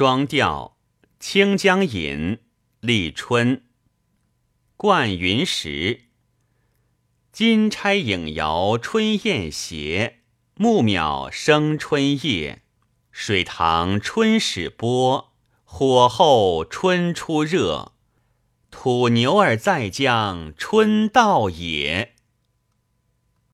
双调《清江引·立春》灌云石。金钗影摇春燕斜，木渺生春夜。水塘春始波，火候春初热。土牛儿在江春到也。